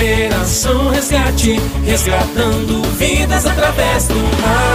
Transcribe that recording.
Operação Resgate, resgatando vidas através do mar.